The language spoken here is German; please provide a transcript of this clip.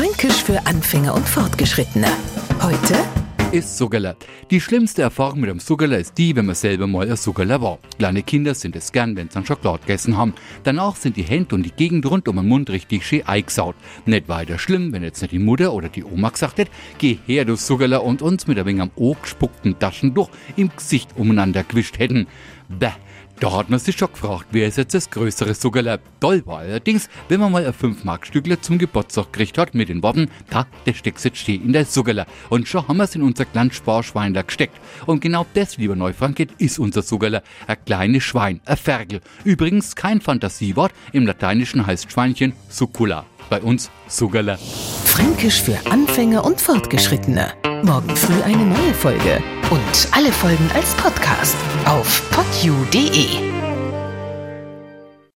Fränkisch für Anfänger und Fortgeschrittene. Heute ist Suggerler. Die schlimmste Erfahrung mit einem Suggerler ist die, wenn man selber mal ein Suggerler war. Kleine Kinder sind es gern, wenn sie an Schokolade gegessen haben. Danach sind die Hände und die Gegend rund um den Mund richtig schön eingesaut. Nicht weiter schlimm, wenn jetzt nicht die Mutter oder die Oma gesagt hätte, geh her, du Suggerler, und uns mit ein wenig am Ohr gespuckten Taschentuch im Gesicht umeinander gewischt hätten. Bäh. Da hat man sich schon gefragt, wer ist jetzt das größere Suggerler. Toll war allerdings, wenn man mal ein 5 mark stückler zum Geburtstag gekriegt hat mit den Worten, da, der steckt jetzt steh in der Suggerler. Und schon haben wir es in unser kleines Sparschwein gesteckt. Und genau das, lieber Neufrankit, ist unser Suggerler. Ein kleines Schwein, ein Ferkel. Übrigens kein Fantasiewort, im Lateinischen heißt Schweinchen Succula. Bei uns Suggerler. Fränkisch für Anfänger und Fortgeschrittene. Morgen früh eine neue Folge. Und alle Folgen als Podcast auf q.de.